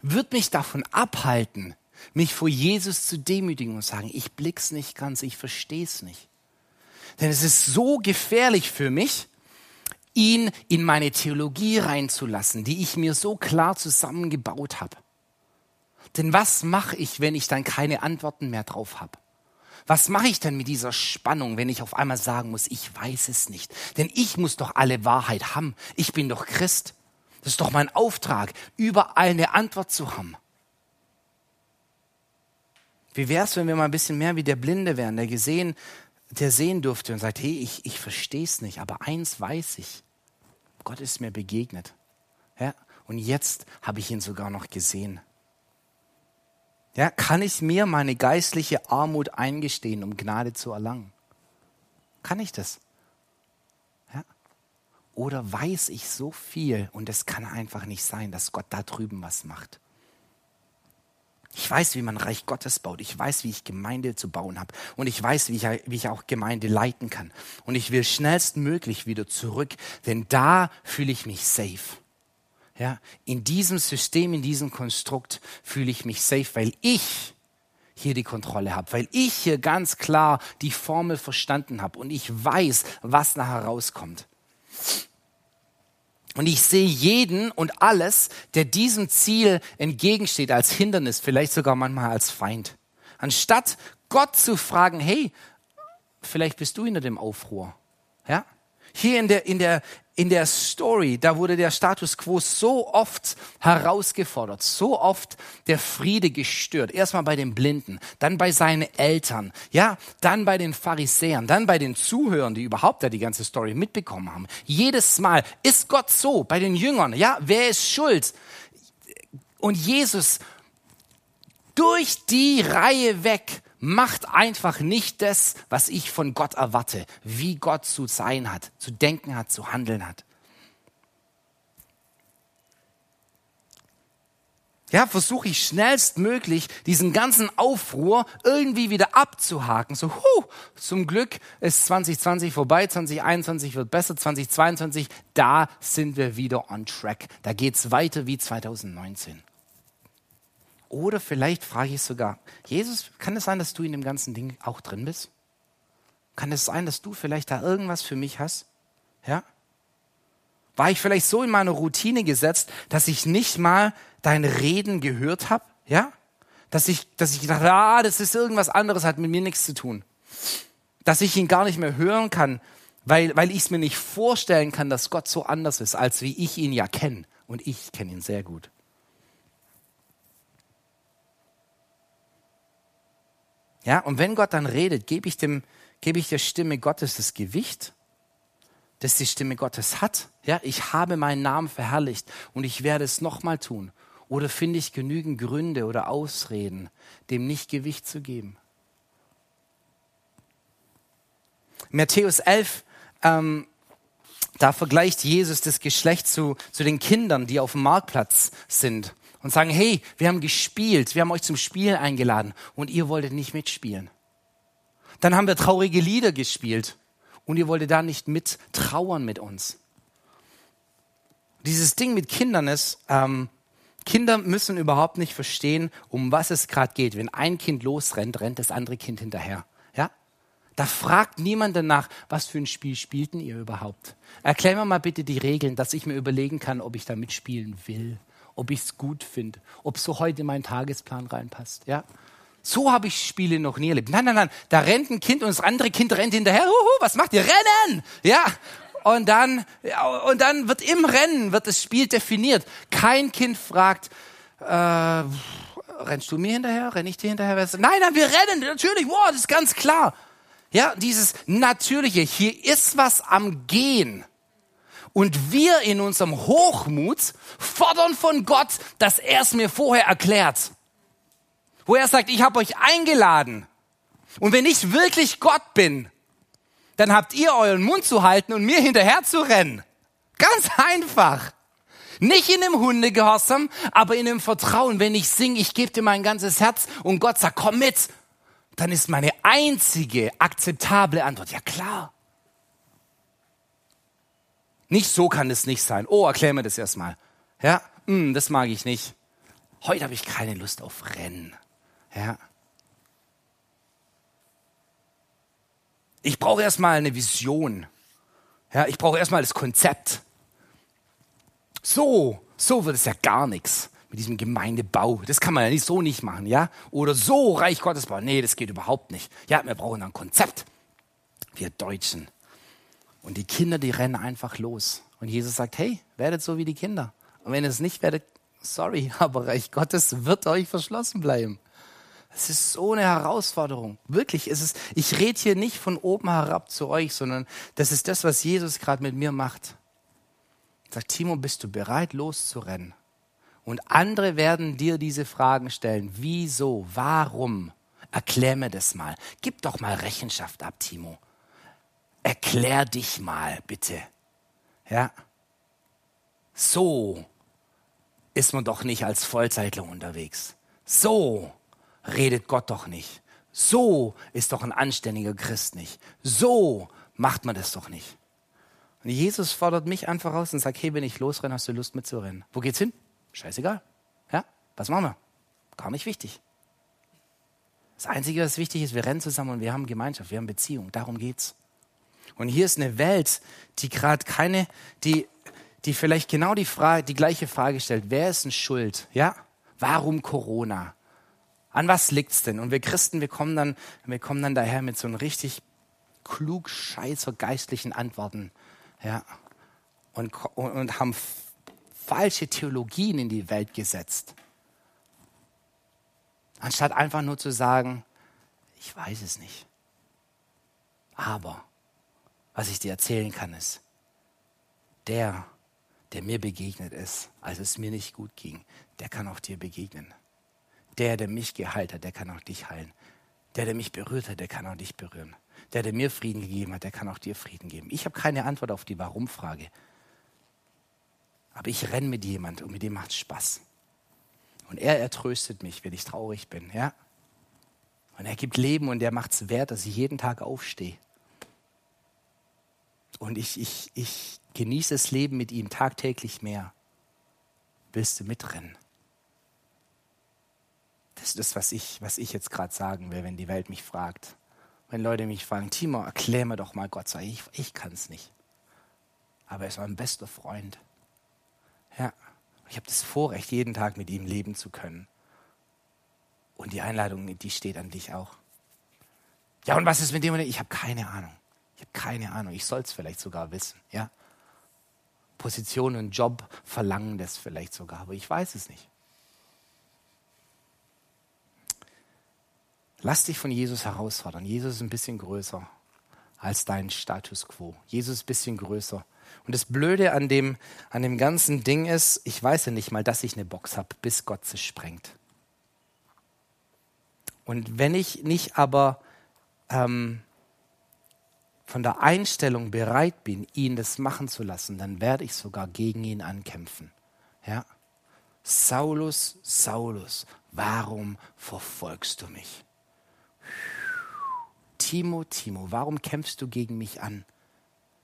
[SPEAKER 1] wird mich davon abhalten, mich vor Jesus zu demütigen und sagen, ich blick's nicht ganz, ich versteh's nicht. Denn es ist so gefährlich für mich, ihn in meine Theologie reinzulassen, die ich mir so klar zusammengebaut habe. Denn was mache ich, wenn ich dann keine Antworten mehr drauf habe? Was mache ich denn mit dieser Spannung, wenn ich auf einmal sagen muss, ich weiß es nicht? Denn ich muss doch alle Wahrheit haben. Ich bin doch Christ. Das ist doch mein Auftrag, überall eine Antwort zu haben. Wie wäre es, wenn wir mal ein bisschen mehr wie der Blinde wären, der gesehen, der sehen durfte und sagt, hey, ich, ich verstehe es nicht, aber eins weiß ich. Gott ist mir begegnet. Ja? Und jetzt habe ich ihn sogar noch gesehen. Ja, kann ich mir meine geistliche Armut eingestehen, um Gnade zu erlangen? Kann ich das? Ja? Oder weiß ich so viel und es kann einfach nicht sein, dass Gott da drüben was macht? Ich weiß, wie man Reich Gottes baut. Ich weiß, wie ich Gemeinde zu bauen habe. Und ich weiß, wie ich, wie ich auch Gemeinde leiten kann. Und ich will schnellstmöglich wieder zurück, denn da fühle ich mich safe. Ja, in diesem System, in diesem Konstrukt fühle ich mich safe, weil ich hier die Kontrolle habe, weil ich hier ganz klar die Formel verstanden habe und ich weiß, was nachher rauskommt. Und ich sehe jeden und alles, der diesem Ziel entgegensteht, als Hindernis, vielleicht sogar manchmal als Feind. Anstatt Gott zu fragen, hey, vielleicht bist du hinter dem Aufruhr. Ja? Hier in der, in der, in der Story, da wurde der Status quo so oft herausgefordert, so oft der Friede gestört. Erstmal bei den Blinden, dann bei seinen Eltern, ja, dann bei den Pharisäern, dann bei den Zuhörern, die überhaupt da die ganze Story mitbekommen haben. Jedes Mal ist Gott so, bei den Jüngern, ja, wer ist schuld? Und Jesus durch die Reihe weg macht einfach nicht das, was ich von Gott erwarte, wie Gott zu sein hat, zu denken hat, zu handeln hat. Ja, versuche ich schnellstmöglich diesen ganzen Aufruhr irgendwie wieder abzuhaken. So, huh, zum Glück ist 2020 vorbei, 2021 wird besser, 2022, da sind wir wieder on track. Da geht's weiter wie 2019. Oder vielleicht frage ich sogar, Jesus, kann es sein, dass du in dem ganzen Ding auch drin bist? Kann es sein, dass du vielleicht da irgendwas für mich hast? Ja? War ich vielleicht so in meine Routine gesetzt, dass ich nicht mal dein Reden gehört habe? Ja? Dass ich, dass ich dachte, ah, das ist irgendwas anderes, hat mit mir nichts zu tun. Dass ich ihn gar nicht mehr hören kann, weil, weil ich es mir nicht vorstellen kann, dass Gott so anders ist, als wie ich ihn ja kenne. Und ich kenne ihn sehr gut. Ja, und wenn Gott dann redet, gebe ich dem, gebe ich der Stimme Gottes das Gewicht, das die Stimme Gottes hat. Ja, ich habe meinen Namen verherrlicht und ich werde es nochmal tun. Oder finde ich genügend Gründe oder Ausreden, dem nicht Gewicht zu geben? Matthäus 11, ähm, da vergleicht Jesus das Geschlecht zu, zu den Kindern, die auf dem Marktplatz sind und sagen, hey, wir haben gespielt, wir haben euch zum Spiel eingeladen und ihr wolltet nicht mitspielen. Dann haben wir traurige Lieder gespielt und ihr wolltet da nicht mit trauern mit uns. Dieses Ding mit Kindern ist, ähm, Kinder müssen überhaupt nicht verstehen, um was es gerade geht. Wenn ein Kind losrennt, rennt das andere Kind hinterher. Ja? Da fragt niemand danach, was für ein Spiel spielten ihr überhaupt. Erklär mir mal bitte die Regeln, dass ich mir überlegen kann, ob ich da mitspielen will ob ich es gut finde, ob so heute in meinen Tagesplan reinpasst. Ja? So habe ich Spiele noch nie erlebt. Nein, nein, nein, da rennt ein Kind und das andere Kind rennt hinterher. Huhu, was macht ihr? Rennen! Ja, und dann, und dann wird im Rennen wird das Spiel definiert. Kein Kind fragt, äh, rennst du mir hinterher? Renn ich dir hinterher? Nein, nein, wir rennen, natürlich, wow, das ist ganz klar. Ja, dieses Natürliche, hier ist was am Gehen. Und wir in unserem Hochmut fordern von Gott, dass er es mir vorher erklärt. Wo er sagt, ich habe euch eingeladen. Und wenn ich wirklich Gott bin, dann habt ihr euren Mund zu halten und mir hinterher zu rennen. Ganz einfach. Nicht in dem Hundegehorsam, aber in dem Vertrauen. Wenn ich singe, ich gebe dir mein ganzes Herz und Gott sagt, komm mit, dann ist meine einzige akzeptable Antwort, ja klar. Nicht so kann es nicht sein. Oh, erklär mir das erstmal. Ja, hm, das mag ich nicht. Heute habe ich keine Lust auf Rennen. Ja. Ich brauche erstmal eine Vision. Ja, ich brauche erstmal das Konzept. So, so wird es ja gar nichts mit diesem Gemeindebau. Das kann man ja nicht so nicht machen, ja? Oder so Reich Gottes bauen. Nee, das geht überhaupt nicht. Ja, wir brauchen ein Konzept. Wir Deutschen. Und die Kinder, die rennen einfach los. Und Jesus sagt, hey, werdet so wie die Kinder. Und wenn ihr es nicht werdet, sorry, aber Reich Gottes wird euch verschlossen bleiben. Es ist so eine Herausforderung. Wirklich, es ist, ich rede hier nicht von oben herab zu euch, sondern das ist das, was Jesus gerade mit mir macht. Sagt, Timo, bist du bereit, loszurennen? Und andere werden dir diese Fragen stellen. Wieso? Warum? Erklär mir das mal. Gib doch mal Rechenschaft ab, Timo erklär dich mal bitte. Ja. So ist man doch nicht als Vollzeitler unterwegs, So redet Gott doch nicht. So ist doch ein anständiger Christ nicht. So macht man das doch nicht. Und Jesus fordert mich einfach raus und sagt, hey, wenn ich losrenne, hast du Lust mitzurennen. Wo geht's hin? Scheißegal. Ja, was machen wir? Gar nicht wichtig. Das Einzige, was wichtig ist, wir rennen zusammen und wir haben Gemeinschaft, wir haben Beziehung. Darum geht's. Und hier ist eine Welt, die gerade keine, die, die vielleicht genau die Frage, die gleiche Frage stellt. Wer ist denn schuld? Ja? Warum Corona? An was liegt's denn? Und wir Christen, wir kommen dann, wir kommen dann daher mit so einem richtig klug scheißer geistlichen Antworten. Ja? Und, und, und haben falsche Theologien in die Welt gesetzt. Anstatt einfach nur zu sagen, ich weiß es nicht. Aber was ich dir erzählen kann, ist, der, der mir begegnet ist, als es mir nicht gut ging, der kann auch dir begegnen. Der, der mich geheilt hat, der kann auch dich heilen. Der, der mich berührt hat, der kann auch dich berühren. Der, der mir Frieden gegeben hat, der kann auch dir Frieden geben. Ich habe keine Antwort auf die Warum-Frage. Aber ich renne mit jemand und mit dem macht Spaß. Und er ertröstet mich, wenn ich traurig bin, ja. Und er gibt Leben und er macht es wert, dass ich jeden Tag aufstehe. Und ich, ich, ich genieße das Leben mit ihm tagtäglich mehr. Willst du mitrennen? Das ist das, was ich, was ich jetzt gerade sagen will, wenn die Welt mich fragt. Wenn Leute mich fragen, Timo, erklär mir doch mal Gott, sag ich, ich kann es nicht. Aber er ist mein bester Freund. Ja, ich habe das Vorrecht, jeden Tag mit ihm leben zu können. Und die Einladung, die steht an dich auch. Ja, und was ist mit dem? Ich habe keine Ahnung. Ich habe keine Ahnung. Ich soll es vielleicht sogar wissen. Ja, Position und Job verlangen das vielleicht sogar, aber ich weiß es nicht. Lass dich von Jesus herausfordern. Jesus ist ein bisschen größer als dein Status quo. Jesus ist ein bisschen größer. Und das Blöde an dem, an dem ganzen Ding ist, ich weiß ja nicht mal, dass ich eine Box habe, bis Gott sie sprengt. Und wenn ich nicht aber ähm, von der Einstellung bereit bin, ihn das machen zu lassen, dann werde ich sogar gegen ihn ankämpfen. Ja? Saulus, Saulus, warum verfolgst du mich? Timo, Timo, warum kämpfst du gegen mich an?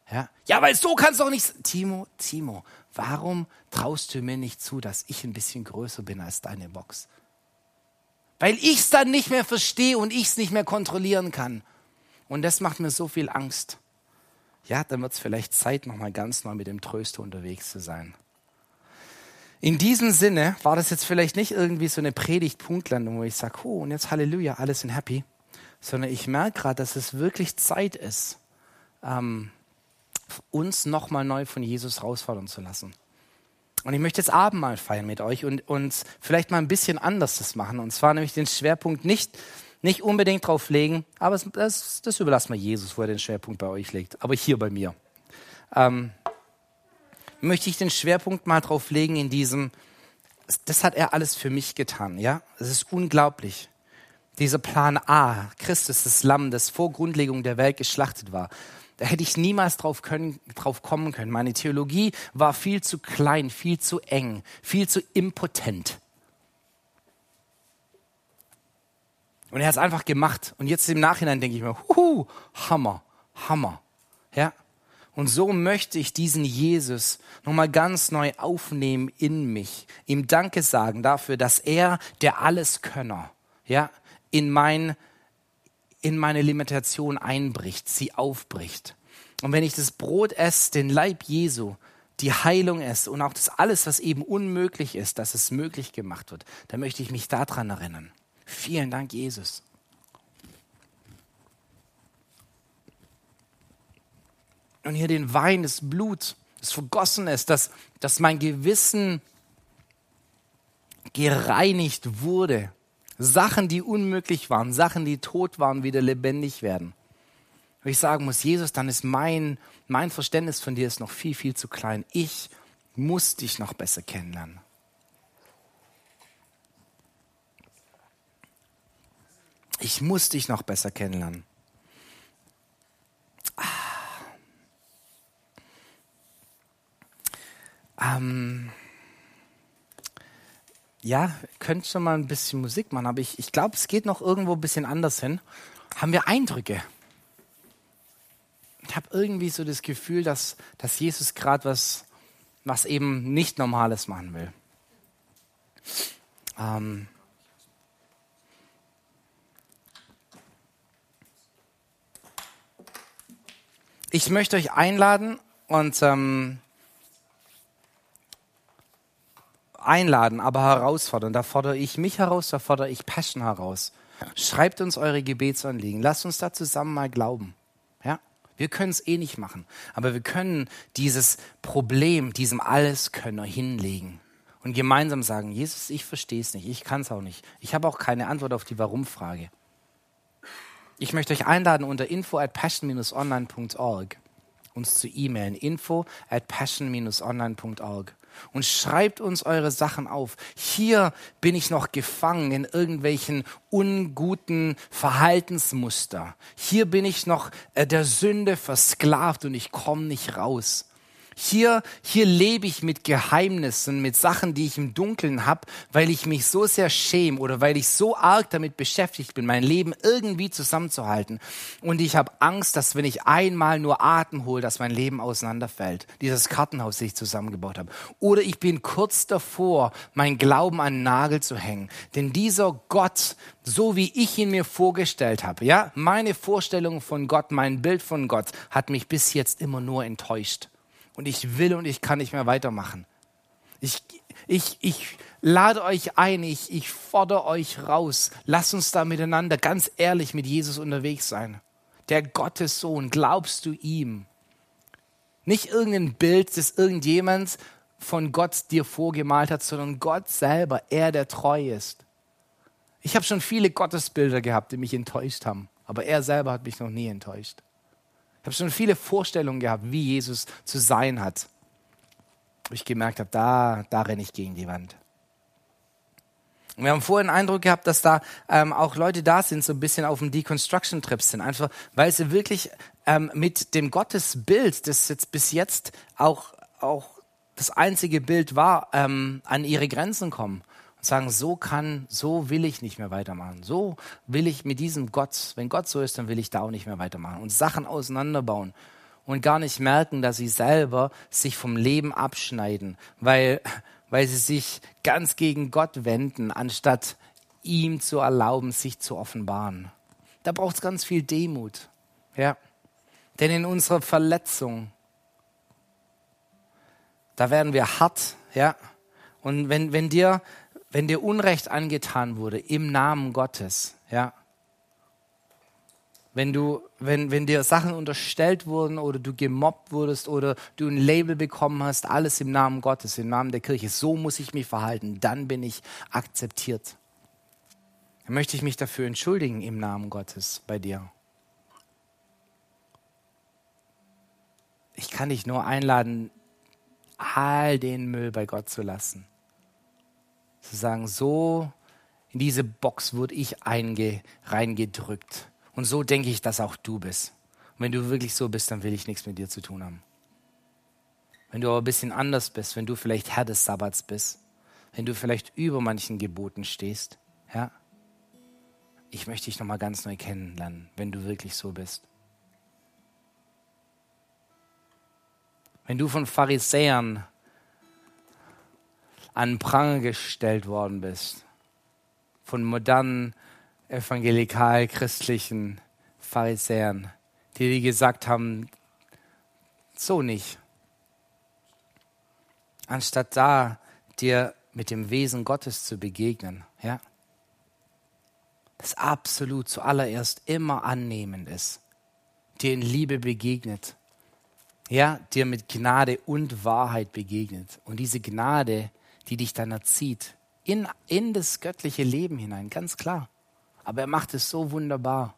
[SPEAKER 1] Ja, ja weil so kannst du auch nicht. Timo, Timo, warum traust du mir nicht zu, dass ich ein bisschen größer bin als deine Box? Weil ich es dann nicht mehr verstehe und ich es nicht mehr kontrollieren kann. Und das macht mir so viel Angst. Ja, dann wird es vielleicht Zeit, nochmal ganz neu mit dem Tröster unterwegs zu sein. In diesem Sinne war das jetzt vielleicht nicht irgendwie so eine Predigt-Punktlandung, wo ich sage, oh, und jetzt Halleluja, alle sind happy, sondern ich merke gerade, dass es wirklich Zeit ist, ähm, uns nochmal neu von Jesus herausfordern zu lassen. Und ich möchte jetzt Abendmahl feiern mit euch und uns vielleicht mal ein bisschen anders das machen. Und zwar nämlich den Schwerpunkt nicht, nicht unbedingt drauf legen, aber das, das überlassen wir Jesus, wo er den Schwerpunkt bei euch legt. Aber hier bei mir. Ähm, möchte ich den Schwerpunkt mal drauf legen in diesem, das hat er alles für mich getan, ja? Es ist unglaublich. Dieser Plan A, Christus, das Lamm, das vor Grundlegung der Welt geschlachtet war, da hätte ich niemals drauf, können, drauf kommen können. Meine Theologie war viel zu klein, viel zu eng, viel zu impotent. Und er hat es einfach gemacht. Und jetzt im Nachhinein denke ich mir, huhu, Hammer, Hammer. Ja? Und so möchte ich diesen Jesus nochmal ganz neu aufnehmen in mich. Ihm Danke sagen dafür, dass er, der Alleskönner, ja, in mein in meine Limitation einbricht, sie aufbricht. Und wenn ich das Brot esse, den Leib Jesu, die Heilung esse und auch das alles, was eben unmöglich ist, dass es möglich gemacht wird, dann möchte ich mich daran erinnern. Vielen Dank, Jesus. Und hier den Wein, das Blut, das vergossen ist, dass, dass mein Gewissen gereinigt wurde Sachen, die unmöglich waren, Sachen, die tot waren, wieder lebendig werden. Wenn ich sagen muss, Jesus, dann ist mein, mein Verständnis von dir ist noch viel, viel zu klein. Ich muss dich noch besser kennenlernen. Ich muss dich noch besser kennenlernen. Ah. Ähm ja, könnt schon mal ein bisschen Musik machen, aber ich, ich glaube, es geht noch irgendwo ein bisschen anders hin. Haben wir Eindrücke? Ich habe irgendwie so das Gefühl, dass, dass Jesus gerade was, was eben nicht Normales machen will. Ähm, ich möchte euch einladen und ähm, einladen, aber herausfordern. Da fordere ich mich heraus, da fordere ich Passion heraus. Schreibt uns eure Gebetsanliegen. Lasst uns da zusammen mal glauben. Ja? Wir können es eh nicht machen, aber wir können dieses Problem diesem Alleskönner hinlegen und gemeinsam sagen, Jesus, ich verstehe es nicht, ich kann es auch nicht. Ich habe auch keine Antwort auf die Warum-Frage. Ich möchte euch einladen, unter info at passion-online.org uns zu e-mailen. Info at passion-online.org und schreibt uns eure Sachen auf. Hier bin ich noch gefangen in irgendwelchen unguten Verhaltensmuster. Hier bin ich noch äh, der Sünde versklavt und ich komme nicht raus. Hier, hier lebe ich mit Geheimnissen, mit Sachen, die ich im Dunkeln habe, weil ich mich so sehr schäme oder weil ich so arg damit beschäftigt bin, mein Leben irgendwie zusammenzuhalten. Und ich habe Angst, dass wenn ich einmal nur Atem hole, dass mein Leben auseinanderfällt. Dieses Kartenhaus, das ich zusammengebaut habe. Oder ich bin kurz davor, mein Glauben an den Nagel zu hängen. Denn dieser Gott, so wie ich ihn mir vorgestellt habe, ja, meine Vorstellung von Gott, mein Bild von Gott, hat mich bis jetzt immer nur enttäuscht und ich will und ich kann nicht mehr weitermachen. Ich, ich, ich lade euch ein, ich, ich fordere euch raus. Lasst uns da miteinander ganz ehrlich mit Jesus unterwegs sein. Der Gottessohn, glaubst du ihm? Nicht irgendein Bild, das irgendjemand von Gott dir vorgemalt hat, sondern Gott selber, er, der treu ist. Ich habe schon viele Gottesbilder gehabt, die mich enttäuscht haben, aber er selber hat mich noch nie enttäuscht habe schon viele Vorstellungen gehabt, wie Jesus zu sein hat. Ich gemerkt habe, da, da renne ich gegen die Wand. Und wir haben vorhin den Eindruck gehabt, dass da ähm, auch Leute da sind, so ein bisschen auf dem Deconstruction-Trip sind. Einfach, weil sie wirklich ähm, mit dem Gottesbild, das jetzt bis jetzt auch, auch das einzige Bild war, ähm, an ihre Grenzen kommen und sagen, so kann, so will ich nicht mehr weitermachen. So will ich mit diesem Gott, wenn Gott so ist, dann will ich da auch nicht mehr weitermachen. Und Sachen auseinanderbauen und gar nicht merken, dass sie selber sich vom Leben abschneiden, weil, weil sie sich ganz gegen Gott wenden, anstatt ihm zu erlauben, sich zu offenbaren. Da braucht es ganz viel Demut. Ja. Denn in unserer Verletzung, da werden wir hart, ja. Und wenn, wenn dir wenn dir Unrecht angetan wurde im Namen Gottes, ja, wenn du, wenn, wenn dir Sachen unterstellt wurden oder du gemobbt wurdest oder du ein Label bekommen hast, alles im Namen Gottes, im Namen der Kirche, so muss ich mich verhalten, dann bin ich akzeptiert. Dann möchte ich mich dafür entschuldigen im Namen Gottes bei dir. Ich kann dich nur einladen, all den Müll bei Gott zu lassen. Zu sagen, so in diese Box wurde ich einge, reingedrückt. Und so denke ich, dass auch du bist. Und wenn du wirklich so bist, dann will ich nichts mit dir zu tun haben. Wenn du aber ein bisschen anders bist, wenn du vielleicht Herr des Sabbats bist, wenn du vielleicht über manchen Geboten stehst, ja, ich möchte dich nochmal ganz neu kennenlernen, wenn du wirklich so bist. Wenn du von Pharisäern an Pranger gestellt worden bist. Von modernen, evangelikal-christlichen Pharisäern, die dir gesagt haben, so nicht. Anstatt da dir mit dem Wesen Gottes zu begegnen, ja, das absolut zuallererst immer annehmend ist, dir in Liebe begegnet, ja, dir mit Gnade und Wahrheit begegnet. Und diese Gnade die dich dann erzieht. In, in das göttliche Leben hinein, ganz klar. Aber er macht es so wunderbar.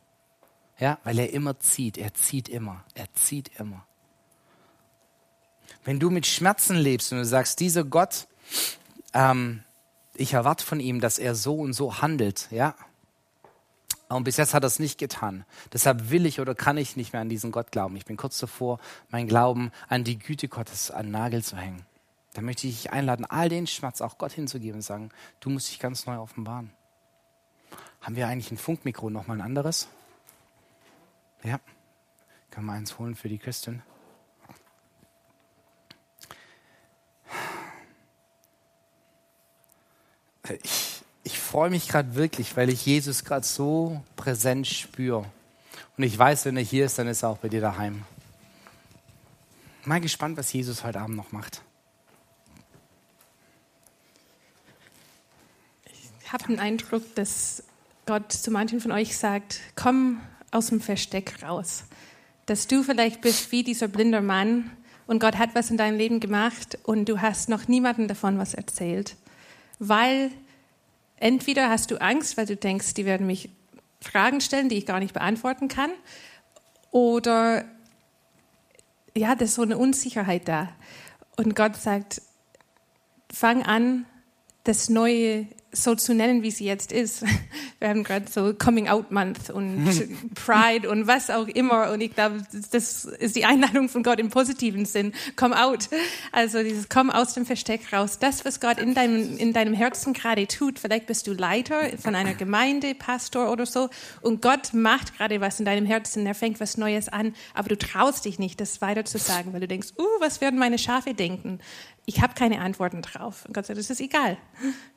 [SPEAKER 1] Ja, weil er immer zieht. Er zieht immer. Er zieht immer. Wenn du mit Schmerzen lebst und du sagst, dieser Gott, ähm, ich erwarte von ihm, dass er so und so handelt, ja. Und bis jetzt hat er es nicht getan. Deshalb will ich oder kann ich nicht mehr an diesen Gott glauben. Ich bin kurz davor, mein Glauben an die Güte Gottes an den Nagel zu hängen. Dann möchte ich dich einladen, all den Schmerz auch Gott hinzugeben und sagen, du musst dich ganz neu offenbaren. Haben wir eigentlich ein Funkmikro noch mal ein anderes? Ja. Kann man eins holen für die Christin? Ich, ich freue mich gerade wirklich, weil ich Jesus gerade so präsent spüre. Und ich weiß, wenn er hier ist, dann ist er auch bei dir daheim. Mal gespannt, was Jesus heute Abend noch macht.
[SPEAKER 2] Habe den Eindruck, dass Gott zu manchen von euch sagt, komm aus dem Versteck raus. Dass du vielleicht bist wie dieser blinde Mann und Gott hat was in deinem Leben gemacht und du hast noch niemandem davon was erzählt. Weil entweder hast du Angst, weil du denkst, die werden mich Fragen stellen, die ich gar nicht beantworten kann, oder ja, da ist so eine Unsicherheit da. Und Gott sagt, fang an, das Neue so zu nennen, wie sie jetzt ist. Wir haben gerade so Coming Out Month und Pride und was auch immer. Und ich glaube, das ist die Einladung von Gott im positiven Sinn. Come out. Also dieses Komm aus dem Versteck raus. Das, was Gott in deinem, in deinem Herzen gerade tut. Vielleicht bist du Leiter von einer Gemeinde, Pastor oder so. Und Gott macht gerade was in deinem Herzen. Er fängt was Neues an. Aber du traust dich nicht, das weiter zu sagen, weil du denkst, uh, was werden meine Schafe denken? Ich habe keine Antworten drauf. Und Gott sagt, das ist egal.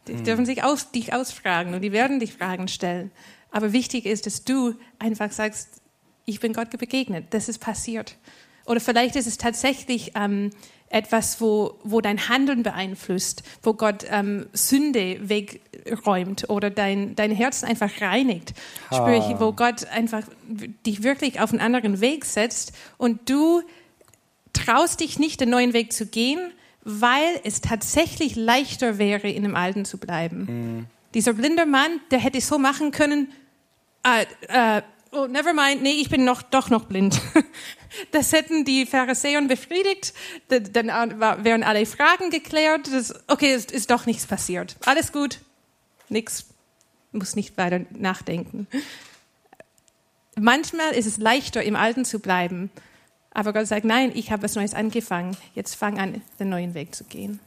[SPEAKER 2] Die mhm. dürfen sich aus, dich ausfragen und die werden dich Fragen stellen. Aber wichtig ist, dass du einfach sagst, ich bin Gott begegnet, das ist passiert. Oder vielleicht ist es tatsächlich ähm, etwas, wo, wo dein Handeln beeinflusst, wo Gott ähm, Sünde wegräumt oder dein, dein Herz einfach reinigt. Ah. Sprich, wo Gott einfach dich wirklich auf einen anderen Weg setzt und du traust dich nicht, den neuen Weg zu gehen, weil es tatsächlich leichter wäre, in dem Alten zu bleiben. Mhm. Dieser blinde Mann, der hätte so machen können, äh, äh, oh, never mind, nee, ich bin noch, doch noch blind. Das hätten die Pharisäer befriedigt, dann wären alle Fragen geklärt, das, okay, es ist doch nichts passiert. Alles gut, nichts, muss nicht weiter nachdenken. Manchmal ist es leichter, im Alten zu bleiben, aber Gott sagt, nein, ich habe was Neues angefangen. Jetzt fang an, den neuen Weg zu gehen.